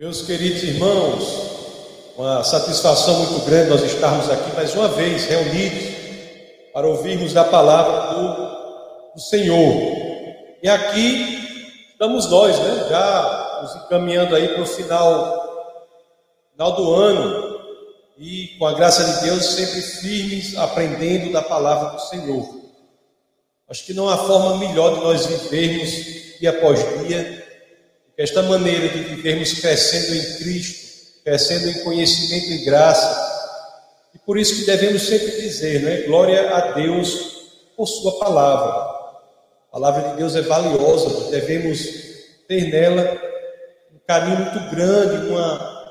Meus queridos irmãos, uma satisfação muito grande nós estarmos aqui mais uma vez reunidos para ouvirmos a palavra do, do Senhor. E aqui estamos nós, né? Já nos encaminhando aí para o final, final do ano e com a graça de Deus sempre firmes, aprendendo da palavra do Senhor. Acho que não há forma melhor de nós vivermos dia após dia esta maneira de vivermos crescendo em Cristo, crescendo em conhecimento e graça. E por isso que devemos sempre dizer, né? Glória a Deus por Sua palavra. A palavra de Deus é valiosa, devemos ter nela um carinho muito grande, uma,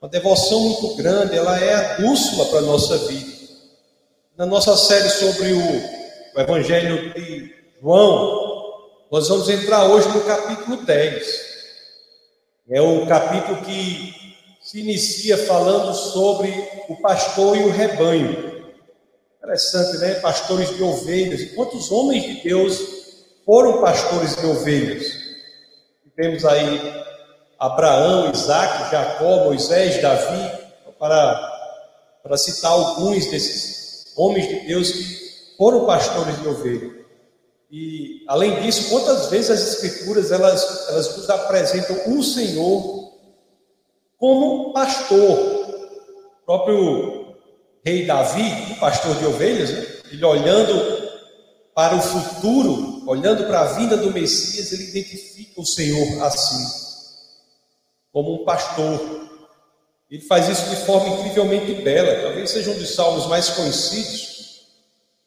uma devoção muito grande, ela é a bússola para a nossa vida. Na nossa série sobre o, o Evangelho de João, nós vamos entrar hoje no capítulo 10. É o capítulo que se inicia falando sobre o pastor e o rebanho. Interessante, né? Pastores de ovelhas. Quantos homens de Deus foram pastores de ovelhas? temos aí Abraão, Isaac, Jacó, Moisés, Davi, para, para citar alguns desses homens de Deus que foram pastores de ovelhas. E, além disso, quantas vezes as Escrituras elas, elas nos apresentam o Senhor como pastor. O próprio rei Davi, o pastor de ovelhas, né? ele olhando para o futuro, olhando para a vinda do Messias, ele identifica o Senhor assim, como um pastor. Ele faz isso de forma incrivelmente bela. Talvez seja um dos salmos mais conhecidos,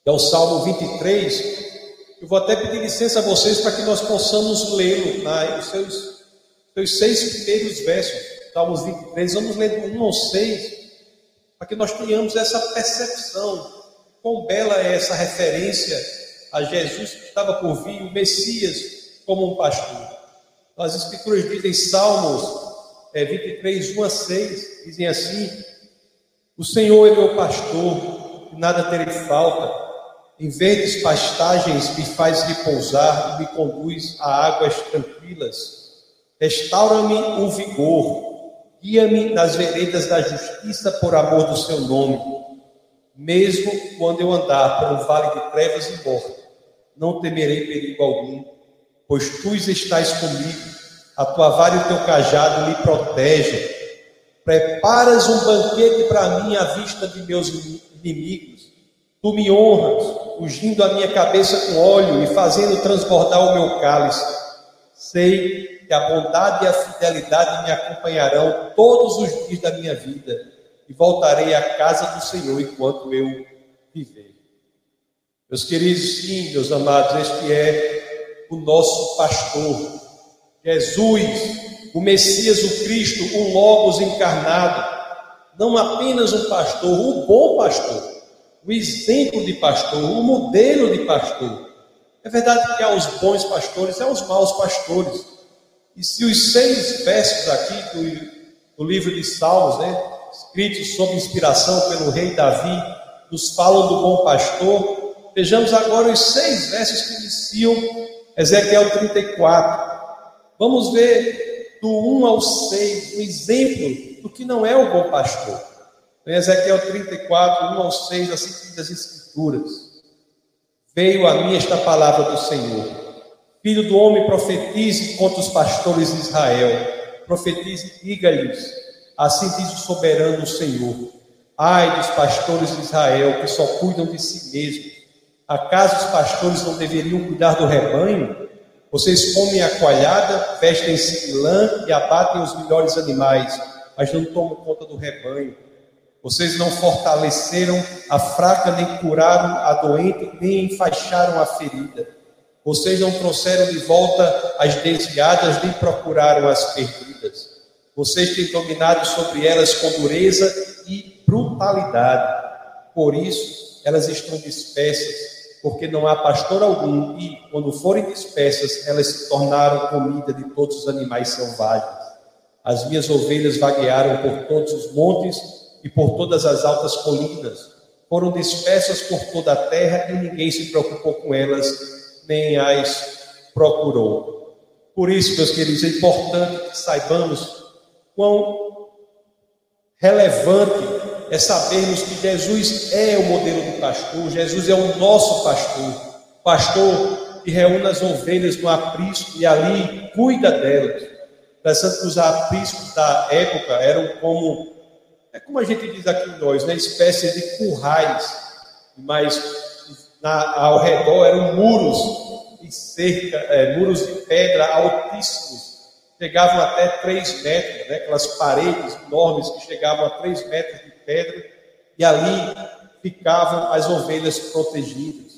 é o Salmo 23, eu vou até pedir licença a vocês para que nós possamos lê-lo, tá? os seus, seus seis primeiros versos, Salmos 23. Vamos ler do 1 ao 6, para que nós tenhamos essa percepção. Quão bela é essa referência a Jesus que estava por vir, o Messias, como um pastor. As Escrituras dizem, Salmos é, 23, 1 a 6, dizem assim: O Senhor é meu pastor, nada terei falta. Em verdes pastagens me faz repousar e me conduz a águas tranquilas. Restaura-me o vigor, guia-me nas veredas da justiça por amor do seu nome. Mesmo quando eu andar um vale de trevas e morte, não temerei perigo algum, pois tu estás comigo, a tua vara e o teu cajado me protegem. Preparas um banquete para mim à vista de meus inimigos Tu me honras, ungindo a minha cabeça com óleo e fazendo transbordar o meu cálice. Sei que a bondade e a fidelidade me acompanharão todos os dias da minha vida e voltarei à casa do Senhor enquanto eu viver. Meus queridos, sim, meus amados, este é o nosso pastor, Jesus, o Messias, o Cristo, o Logos encarnado, não apenas um pastor, um bom pastor o exemplo de pastor, o modelo de pastor. É verdade que há os bons pastores há os maus pastores. E se os seis versos aqui do, do livro de Salmos, né, escritos sob inspiração pelo rei Davi, nos falam do bom pastor, vejamos agora os seis versos que iniciam Ezequiel 34. Vamos ver do 1 ao 6 um exemplo do que não é o bom pastor. Em Ezequiel 34, 1 ao 6, assim diz as Escrituras: Veio a mim esta palavra do Senhor. Filho do homem, profetize contra os pastores de Israel. Profetize e diga-lhes: Assim diz o soberano Senhor. Ai dos pastores de Israel que só cuidam de si mesmos. Acaso os pastores não deveriam cuidar do rebanho? Vocês comem a coalhada, vestem-se de lã e abatem os melhores animais, mas não tomam conta do rebanho. Vocês não fortaleceram a fraca, nem curaram a doente, nem enfaixaram a ferida. Vocês não trouxeram de volta as desviadas, nem procuraram as perdidas. Vocês têm dominado sobre elas com dureza e brutalidade. Por isso, elas estão dispersas, porque não há pastor algum, e, quando forem dispersas, elas se tornaram comida de todos os animais selvagens. As minhas ovelhas vaguearam por todos os montes e por todas as altas colinas. Foram dispersas por toda a terra e ninguém se preocupou com elas, nem as procurou. Por isso, meus queridos, é importante que saibamos quão relevante é sabermos que Jesus é o modelo do pastor, Jesus é o nosso pastor, pastor que reúne as ovelhas no aprisco e ali cuida delas. Pensando que os apriscos da época eram como, é como a gente diz aqui nós, né, espécie de currais, mas na, ao redor eram muros e cerca, é, muros de pedra altíssimos, chegavam até 3 metros, né, aquelas paredes enormes que chegavam a 3 metros de pedra, e ali ficavam as ovelhas protegidas.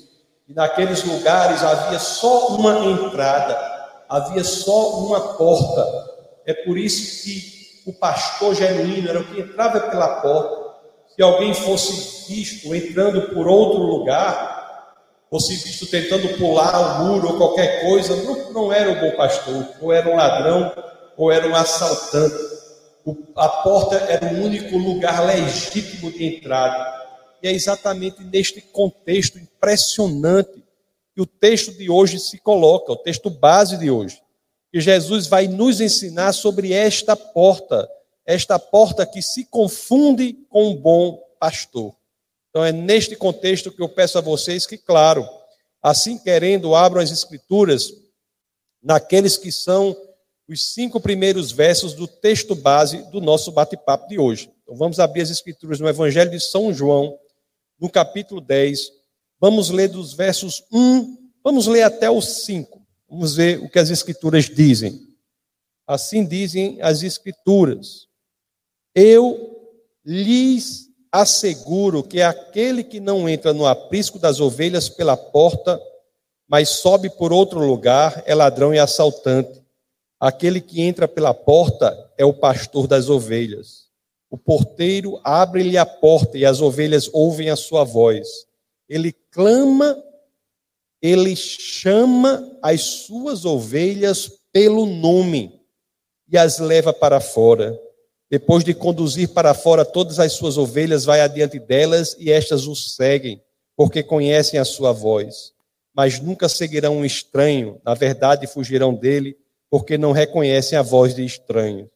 E naqueles lugares havia só uma entrada, havia só uma porta. É por isso que o pastor genuíno era o que entrava pela porta. Se alguém fosse visto entrando por outro lugar, fosse visto tentando pular o muro ou qualquer coisa, não, era o bom pastor, ou era um ladrão, ou era um assaltante a porta era o único lugar legítimo de entrada. E é exatamente neste contexto impressionante que o texto de hoje se coloca, o texto base de hoje. Que Jesus vai nos ensinar sobre esta porta, esta porta que se confunde com um bom pastor. Então é neste contexto que eu peço a vocês que, claro, assim querendo, abram as escrituras naqueles que são os cinco primeiros versos do texto base do nosso bate-papo de hoje. Então vamos abrir as escrituras no Evangelho de São João, no capítulo 10. Vamos ler dos versos 1, vamos ler até os 5. Vamos ver o que as escrituras dizem. Assim dizem as escrituras. Eu lhes asseguro que aquele que não entra no aprisco das ovelhas pela porta, mas sobe por outro lugar, é ladrão e assaltante. Aquele que entra pela porta é o pastor das ovelhas. O porteiro abre-lhe a porta e as ovelhas ouvem a sua voz. Ele clama, ele chama as suas ovelhas pelo nome e as leva para fora. Depois de conduzir para fora todas as suas ovelhas, vai adiante delas e estas o seguem, porque conhecem a sua voz. Mas nunca seguirão um estranho, na verdade fugirão dele porque não reconhecem a voz de estranhos.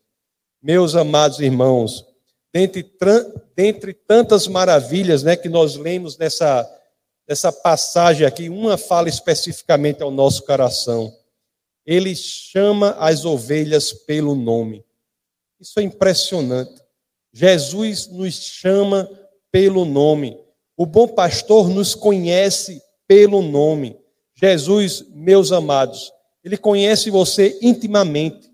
Meus amados irmãos, dentre, dentre tantas maravilhas né, que nós lemos nessa, nessa passagem aqui, uma fala especificamente ao nosso coração. Ele chama as ovelhas pelo nome. Isso é impressionante. Jesus nos chama pelo nome. O bom pastor nos conhece pelo nome. Jesus, meus amados, ele conhece você intimamente.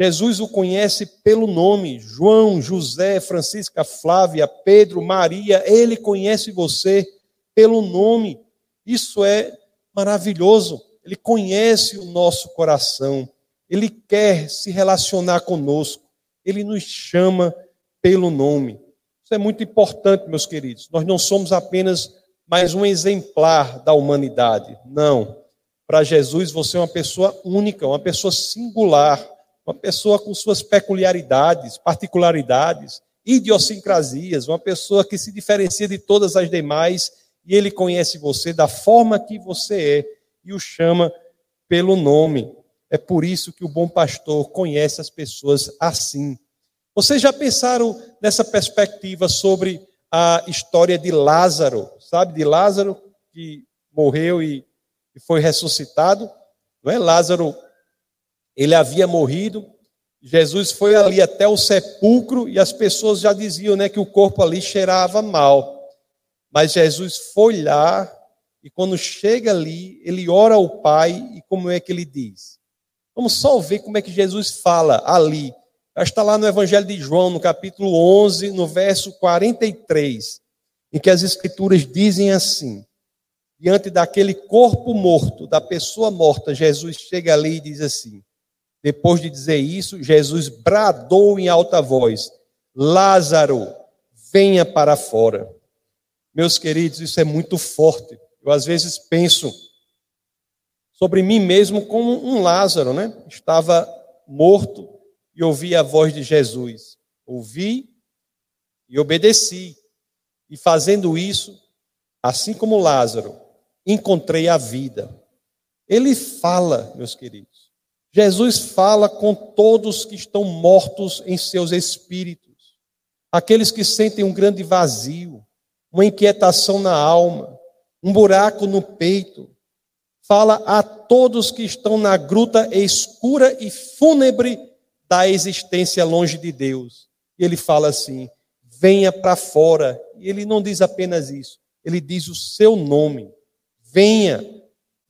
Jesus o conhece pelo nome. João, José, Francisca, Flávia, Pedro, Maria. Ele conhece você pelo nome. Isso é maravilhoso. Ele conhece o nosso coração. Ele quer se relacionar conosco. Ele nos chama pelo nome. Isso é muito importante, meus queridos. Nós não somos apenas mais um exemplar da humanidade. Não. Para Jesus, você é uma pessoa única, uma pessoa singular, uma pessoa com suas peculiaridades, particularidades, idiosincrasias, uma pessoa que se diferencia de todas as demais e ele conhece você da forma que você é e o chama pelo nome. É por isso que o bom pastor conhece as pessoas assim. Vocês já pensaram nessa perspectiva sobre a história de Lázaro, sabe, de Lázaro que morreu e foi ressuscitado. Não é? Lázaro, ele havia morrido. Jesus foi ali até o sepulcro e as pessoas já diziam né, que o corpo ali cheirava mal. Mas Jesus foi lá e quando chega ali, ele ora ao Pai e como é que ele diz? Vamos só ver como é que Jesus fala ali. Está lá no Evangelho de João, no capítulo 11, no verso 43, em que as Escrituras dizem assim: diante daquele corpo morto, da pessoa morta, Jesus chega ali e diz assim: depois de dizer isso, Jesus bradou em alta voz: Lázaro, venha para fora. Meus queridos, isso é muito forte. Eu às vezes penso sobre mim mesmo como um Lázaro, né? Estava morto e ouvi a voz de Jesus. Ouvi e obedeci. E fazendo isso, assim como Lázaro, encontrei a vida. Ele fala, meus queridos. Jesus fala com todos que estão mortos em seus espíritos, aqueles que sentem um grande vazio, uma inquietação na alma, um buraco no peito. Fala a todos que estão na gruta escura e fúnebre da existência longe de Deus. E ele fala assim: venha para fora. E ele não diz apenas isso, ele diz o seu nome. Venha,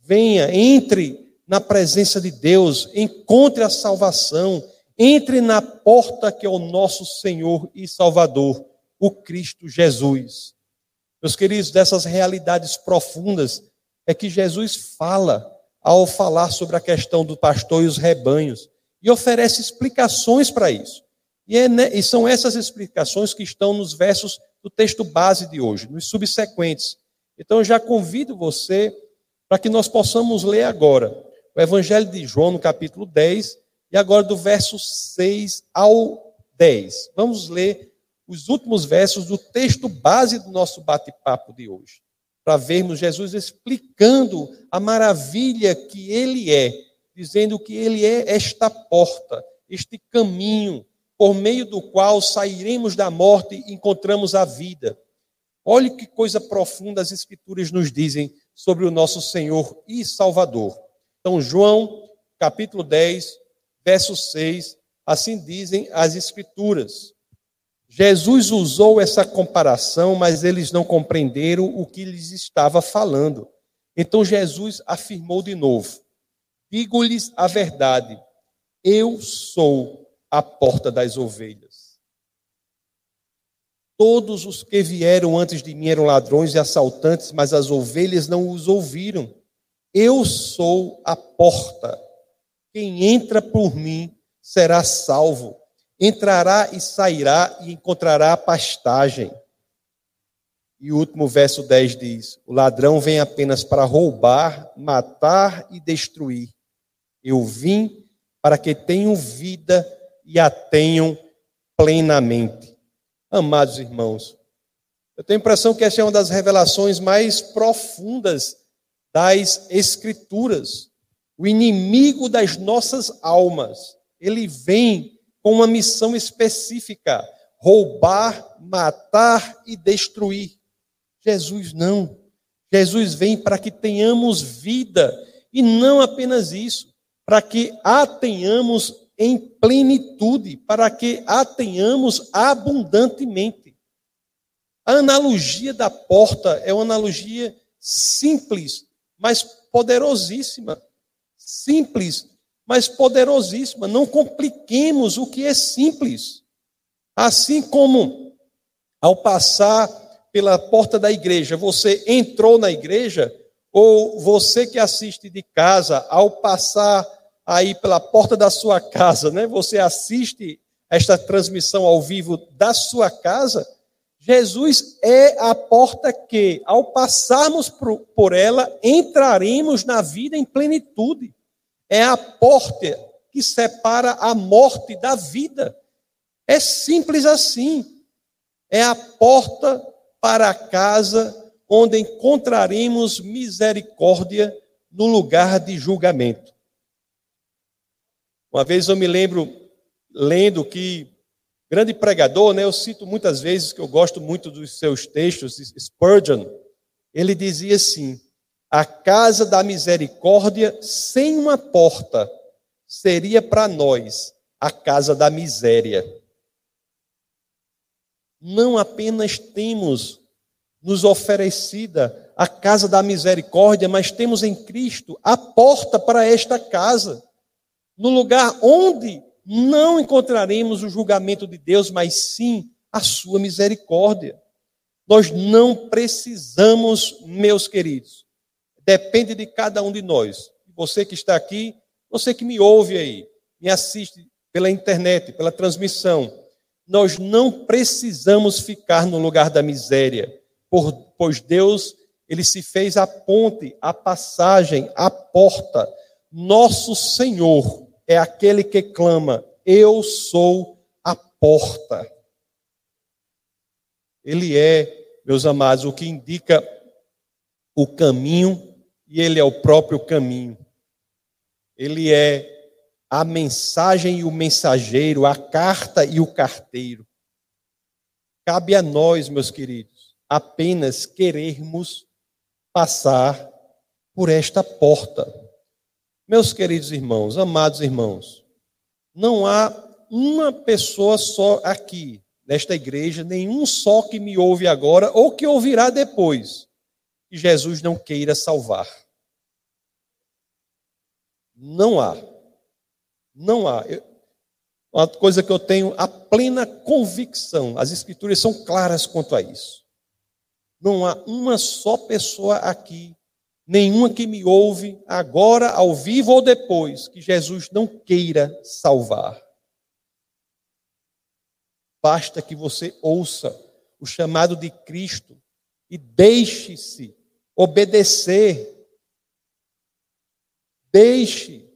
venha, entre na presença de Deus, encontre a salvação, entre na porta que é o nosso Senhor e Salvador, o Cristo Jesus. Meus queridos, dessas realidades profundas é que Jesus fala ao falar sobre a questão do pastor e os rebanhos e oferece explicações para isso. E, é, e são essas explicações que estão nos versos do texto base de hoje, nos subsequentes. Então eu já convido você para que nós possamos ler agora o Evangelho de João, no capítulo 10, e agora do verso 6 ao 10. Vamos ler os últimos versos do texto base do nosso bate-papo de hoje, para vermos Jesus explicando a maravilha que ele é, dizendo que ele é esta porta, este caminho por meio do qual sairemos da morte e encontramos a vida. Olhe que coisa profunda as Escrituras nos dizem sobre o nosso Senhor e Salvador. Então, João, capítulo 10, verso 6, assim dizem as Escrituras. Jesus usou essa comparação, mas eles não compreenderam o que lhes estava falando. Então Jesus afirmou de novo: Digo-lhes a verdade, eu sou a porta das ovelhas. Todos os que vieram antes de mim eram ladrões e assaltantes, mas as ovelhas não os ouviram. Eu sou a porta. Quem entra por mim será salvo entrará e sairá e encontrará pastagem. E o último verso 10 diz: O ladrão vem apenas para roubar, matar e destruir. Eu vim para que tenham vida e a tenham plenamente. Amados irmãos, eu tenho a impressão que essa é uma das revelações mais profundas das Escrituras. O inimigo das nossas almas, ele vem com uma missão específica: roubar, matar e destruir. Jesus não. Jesus vem para que tenhamos vida, e não apenas isso, para que a tenhamos em plenitude, para que a tenhamos abundantemente. A analogia da porta é uma analogia simples, mas poderosíssima. Simples, mas poderosíssima. Não compliquemos o que é simples. Assim como ao passar pela porta da igreja, você entrou na igreja, ou você que assiste de casa, ao passar aí pela porta da sua casa, né? Você assiste esta transmissão ao vivo da sua casa, Jesus é a porta que, ao passarmos por ela, entraremos na vida em plenitude é a porta que separa a morte da vida. É simples assim. É a porta para a casa onde encontraremos misericórdia no lugar de julgamento. Uma vez eu me lembro lendo que grande pregador, né, eu cito muitas vezes que eu gosto muito dos seus textos, Spurgeon, ele dizia assim: a casa da misericórdia sem uma porta seria para nós a casa da miséria. Não apenas temos nos oferecida a casa da misericórdia, mas temos em Cristo a porta para esta casa, no lugar onde não encontraremos o julgamento de Deus, mas sim a sua misericórdia. Nós não precisamos, meus queridos, depende de cada um de nós. Você que está aqui, você que me ouve aí, me assiste pela internet, pela transmissão. Nós não precisamos ficar no lugar da miséria, pois Deus, ele se fez a ponte, a passagem, a porta. Nosso Senhor é aquele que clama: Eu sou a porta. Ele é, meus amados, o que indica o caminho e ele é o próprio caminho. Ele é a mensagem e o mensageiro, a carta e o carteiro. Cabe a nós, meus queridos, apenas querermos passar por esta porta. Meus queridos irmãos, amados irmãos, não há uma pessoa só aqui, nesta igreja, nenhum só que me ouve agora ou que ouvirá depois, que Jesus não queira salvar. Não há. Não há. Uma coisa que eu tenho a plena convicção, as escrituras são claras quanto a isso. Não há uma só pessoa aqui, nenhuma que me ouve agora, ao vivo ou depois, que Jesus não queira salvar. Basta que você ouça o chamado de Cristo e deixe-se obedecer. Deixe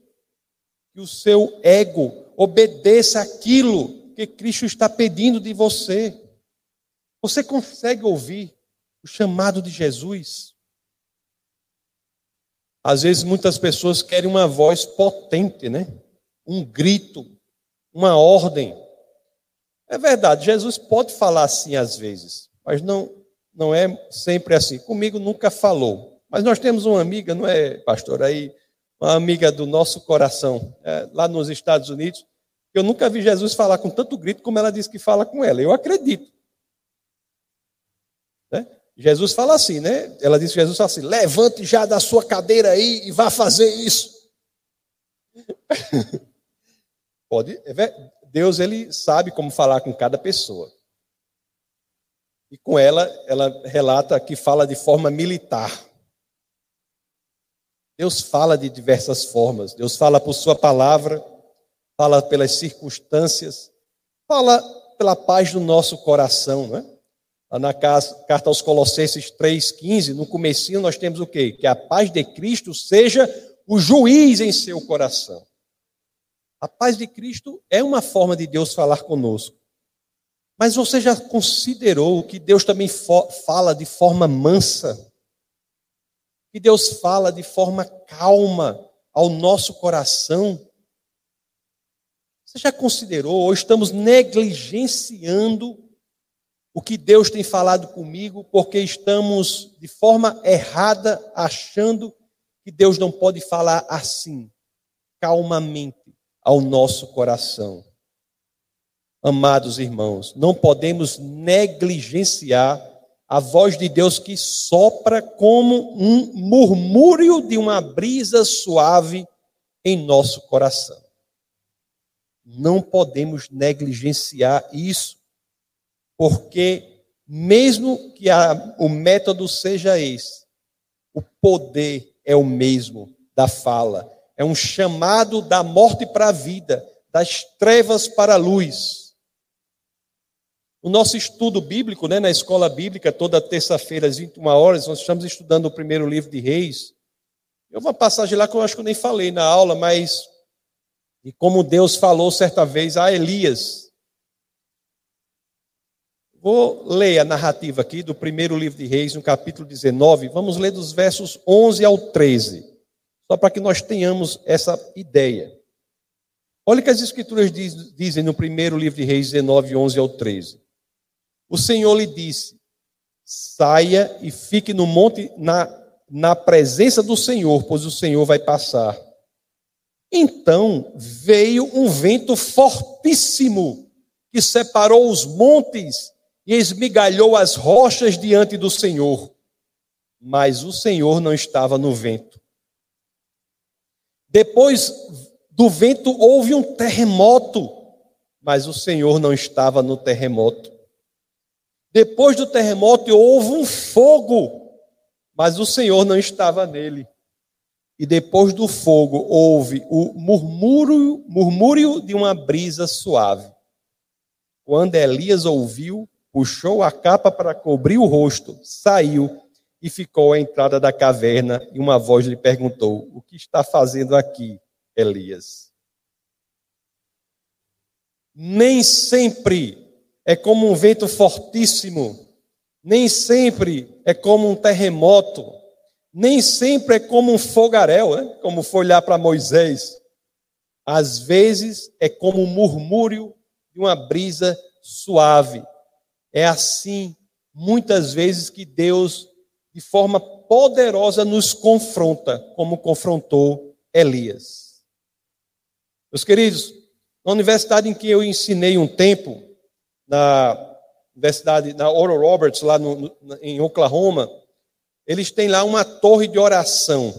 que o seu ego obedeça aquilo que Cristo está pedindo de você. Você consegue ouvir o chamado de Jesus? Às vezes muitas pessoas querem uma voz potente, né? Um grito, uma ordem. É verdade, Jesus pode falar assim às vezes, mas não, não é sempre assim. Comigo nunca falou. Mas nós temos uma amiga, não é, pastor, aí, uma amiga do nosso coração, é, lá nos Estados Unidos, eu nunca vi Jesus falar com tanto grito como ela disse que fala com ela. Eu acredito. Né? Jesus fala assim, né? Ela disse Jesus fala assim: levante já da sua cadeira aí e vá fazer isso. Pode, é Deus ele sabe como falar com cada pessoa. E com ela, ela relata que fala de forma militar. Deus fala de diversas formas. Deus fala por sua palavra, fala pelas circunstâncias, fala pela paz do nosso coração, né? Na carta aos Colossenses 3:15, no comecinho nós temos o quê? Que a paz de Cristo seja o juiz em seu coração. A paz de Cristo é uma forma de Deus falar conosco. Mas você já considerou que Deus também fala de forma mansa? Que Deus fala de forma calma ao nosso coração? Você já considerou ou estamos negligenciando o que Deus tem falado comigo porque estamos de forma errada achando que Deus não pode falar assim, calmamente? ao nosso coração. Amados irmãos, não podemos negligenciar a voz de Deus que sopra como um murmúrio de uma brisa suave em nosso coração. Não podemos negligenciar isso, porque, mesmo que a, o método seja esse, o poder é o mesmo da fala é um chamado da morte para a vida, das trevas para a luz. O nosso estudo bíblico, né, na escola bíblica, toda terça-feira às 21 horas, nós estamos estudando o primeiro livro de Reis. Eu uma passagem lá que eu acho que eu nem falei na aula, mas e como Deus falou certa vez a Elias. Vou ler a narrativa aqui do primeiro livro de Reis, no capítulo 19. Vamos ler dos versos 11 ao 13. Só para que nós tenhamos essa ideia. Olha o que as Escrituras diz, dizem no primeiro livro de Reis 19, 11 ao 13. O Senhor lhe disse: saia e fique no monte na, na presença do Senhor, pois o Senhor vai passar. Então veio um vento fortíssimo que separou os montes e esmigalhou as rochas diante do Senhor. Mas o Senhor não estava no vento. Depois do vento houve um terremoto, mas o Senhor não estava no terremoto. Depois do terremoto houve um fogo, mas o Senhor não estava nele. E depois do fogo houve o murmúrio, murmúrio de uma brisa suave. Quando Elias ouviu, puxou a capa para cobrir o rosto, saiu e ficou à entrada da caverna, e uma voz lhe perguntou: O que está fazendo aqui, Elias? Nem sempre é como um vento fortíssimo, nem sempre é como um terremoto, nem sempre é como um fogaréu, né? como foi lá para Moisés. às vezes é como um murmúrio de uma brisa suave. É assim, muitas vezes, que Deus, de forma poderosa, nos confronta, como confrontou Elias. Meus queridos, na universidade em que eu ensinei um tempo, na universidade, na Oral Roberts, lá no, no, em Oklahoma, eles têm lá uma torre de oração.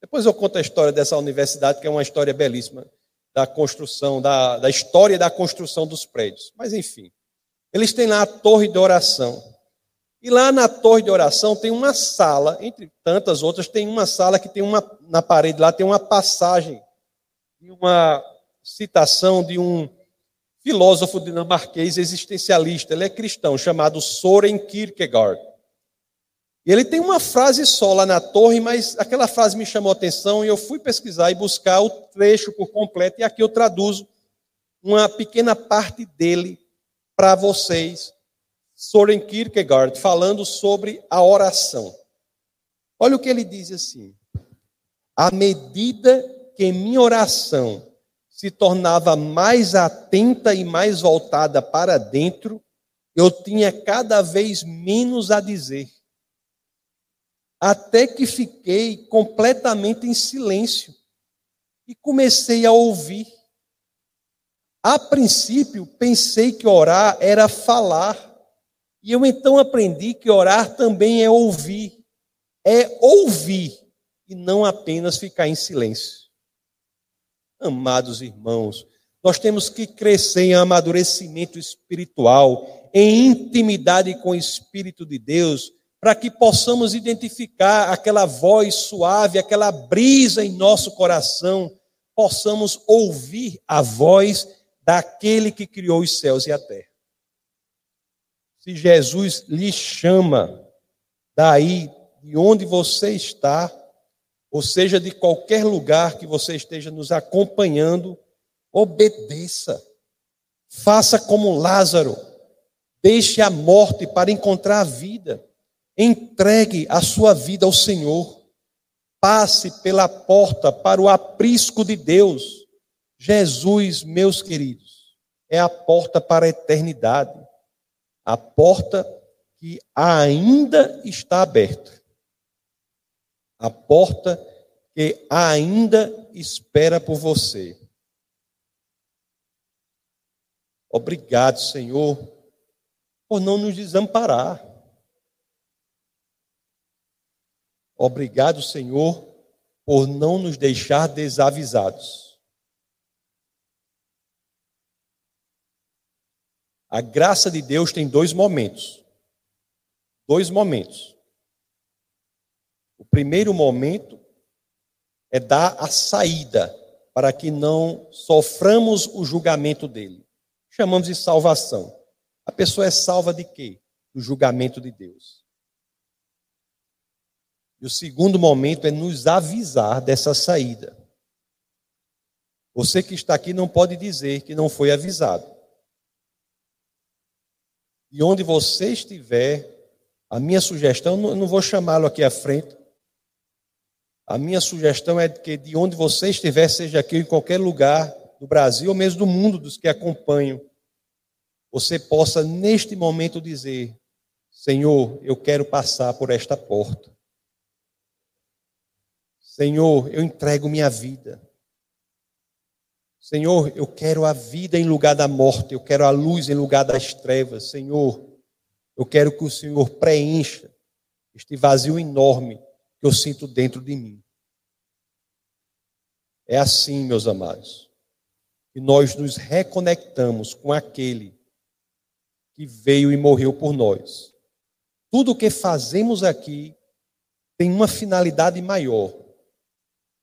Depois eu conto a história dessa universidade, que é uma história belíssima, da construção, da, da história da construção dos prédios. Mas, enfim, eles têm lá a torre de oração. E lá na torre de oração tem uma sala, entre tantas outras, tem uma sala que tem uma, na parede lá, tem uma passagem, uma citação de um filósofo dinamarquês existencialista, ele é cristão, chamado Soren Kierkegaard. E ele tem uma frase só lá na torre, mas aquela frase me chamou a atenção e eu fui pesquisar e buscar o trecho por completo, e aqui eu traduzo uma pequena parte dele para vocês. Soren Kierkegaard falando sobre a oração. Olha o que ele diz assim: à medida que minha oração se tornava mais atenta e mais voltada para dentro, eu tinha cada vez menos a dizer até que fiquei completamente em silêncio e comecei a ouvir. A princípio, pensei que orar era falar, e eu então aprendi que orar também é ouvir. É ouvir e não apenas ficar em silêncio. Amados irmãos, nós temos que crescer em amadurecimento espiritual, em intimidade com o Espírito de Deus, para que possamos identificar aquela voz suave, aquela brisa em nosso coração, possamos ouvir a voz daquele que criou os céus e a terra. Se Jesus lhe chama daí de onde você está, ou seja, de qualquer lugar que você esteja nos acompanhando, obedeça. Faça como Lázaro, deixe a morte para encontrar a vida. Entregue a sua vida ao Senhor. Passe pela porta para o aprisco de Deus. Jesus, meus queridos, é a porta para a eternidade. A porta que ainda está aberta. A porta que ainda espera por você. Obrigado, Senhor, por não nos desamparar. Obrigado, Senhor, por não nos deixar desavisados. A graça de Deus tem dois momentos. Dois momentos. O primeiro momento é dar a saída para que não soframos o julgamento dele. Chamamos de salvação. A pessoa é salva de quê? Do julgamento de Deus. E o segundo momento é nos avisar dessa saída. Você que está aqui não pode dizer que não foi avisado. E onde você estiver, a minha sugestão, não vou chamá-lo aqui à frente. A minha sugestão é que de onde você estiver, seja aqui em qualquer lugar do Brasil ou mesmo do mundo dos que acompanham, você possa neste momento dizer: Senhor, eu quero passar por esta porta. Senhor, eu entrego minha vida. Senhor, eu quero a vida em lugar da morte, eu quero a luz em lugar das trevas. Senhor, eu quero que o Senhor preencha este vazio enorme que eu sinto dentro de mim. É assim, meus amados, que nós nos reconectamos com aquele que veio e morreu por nós. Tudo o que fazemos aqui tem uma finalidade maior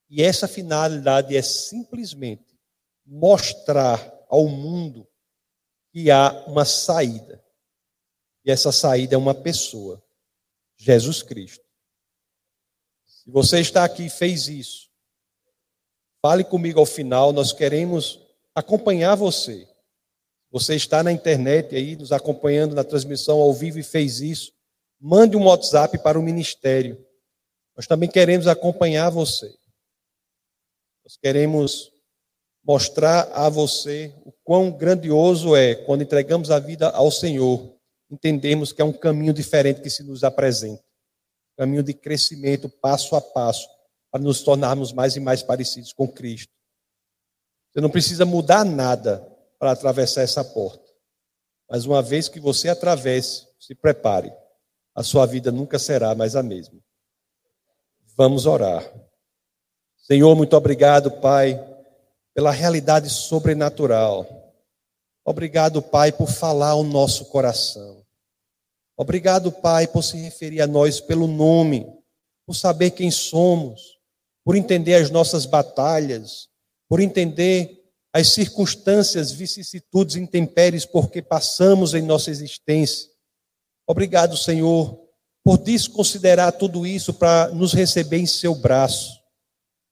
e essa finalidade é simplesmente mostrar ao mundo que há uma saída. E essa saída é uma pessoa, Jesus Cristo. Se você está aqui e fez isso, fale comigo ao final, nós queremos acompanhar você. Você está na internet aí, nos acompanhando na transmissão ao vivo e fez isso, mande um WhatsApp para o ministério. Nós também queremos acompanhar você. Nós queremos mostrar a você o quão grandioso é quando entregamos a vida ao Senhor, entendemos que é um caminho diferente que se nos apresenta caminho de crescimento passo a passo para nos tornarmos mais e mais parecidos com Cristo. Você não precisa mudar nada para atravessar essa porta. Mas uma vez que você atravesse, se prepare. A sua vida nunca será mais a mesma. Vamos orar. Senhor, muito obrigado, Pai, pela realidade sobrenatural. Obrigado, Pai, por falar ao nosso coração. Obrigado, Pai, por se referir a nós pelo nome, por saber quem somos, por entender as nossas batalhas, por entender as circunstâncias, vicissitudes, intempéries porque passamos em nossa existência. Obrigado, Senhor, por desconsiderar tudo isso para nos receber em seu braço.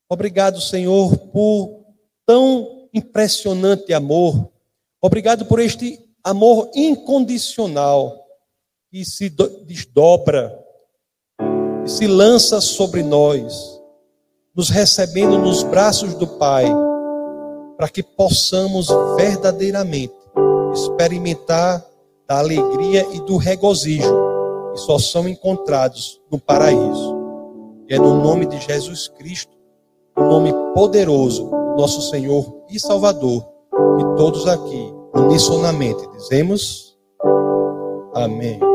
Obrigado, Senhor, por tão impressionante amor. Obrigado por este amor incondicional que se desdobra e se lança sobre nós, nos recebendo nos braços do Pai, para que possamos verdadeiramente experimentar da alegria e do regozijo que só são encontrados no paraíso. E é no nome de Jesus Cristo, o nome poderoso do nosso Senhor e Salvador, que todos aqui, unissonamente, dizemos: Amém.